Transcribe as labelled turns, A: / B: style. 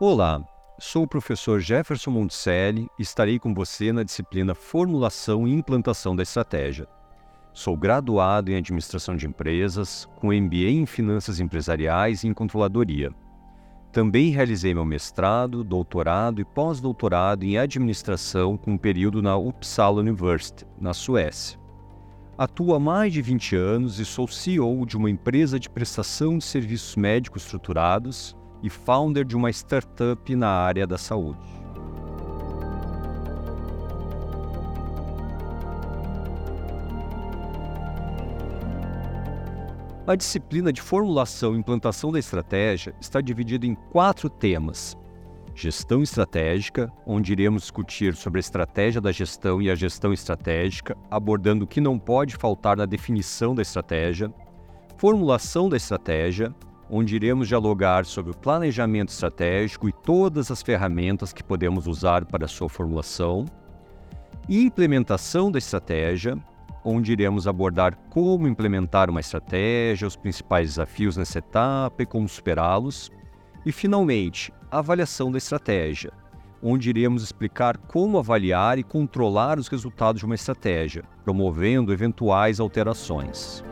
A: Olá, sou o professor Jefferson Monticelli e estarei com você na disciplina Formulação e Implantação da Estratégia. Sou graduado em Administração de Empresas, com MBA em Finanças Empresariais e em Controladoria. Também realizei meu mestrado, doutorado e pós-doutorado em Administração com um período na Uppsala University, na Suécia. Atuo há mais de 20 anos e sou CEO de uma empresa de prestação de serviços médicos estruturados e founder de uma startup na área da saúde. A disciplina de formulação e implantação da estratégia está dividida em quatro temas: gestão estratégica, onde iremos discutir sobre a estratégia da gestão e a gestão estratégica, abordando o que não pode faltar na definição da estratégia, formulação da estratégia, onde iremos dialogar sobre o planejamento estratégico e todas as ferramentas que podemos usar para sua formulação, e implementação da estratégia, onde iremos abordar como implementar uma estratégia, os principais desafios nessa etapa e como superá-los, e finalmente, avaliação da estratégia, onde iremos explicar como avaliar e controlar os resultados de uma estratégia, promovendo eventuais alterações.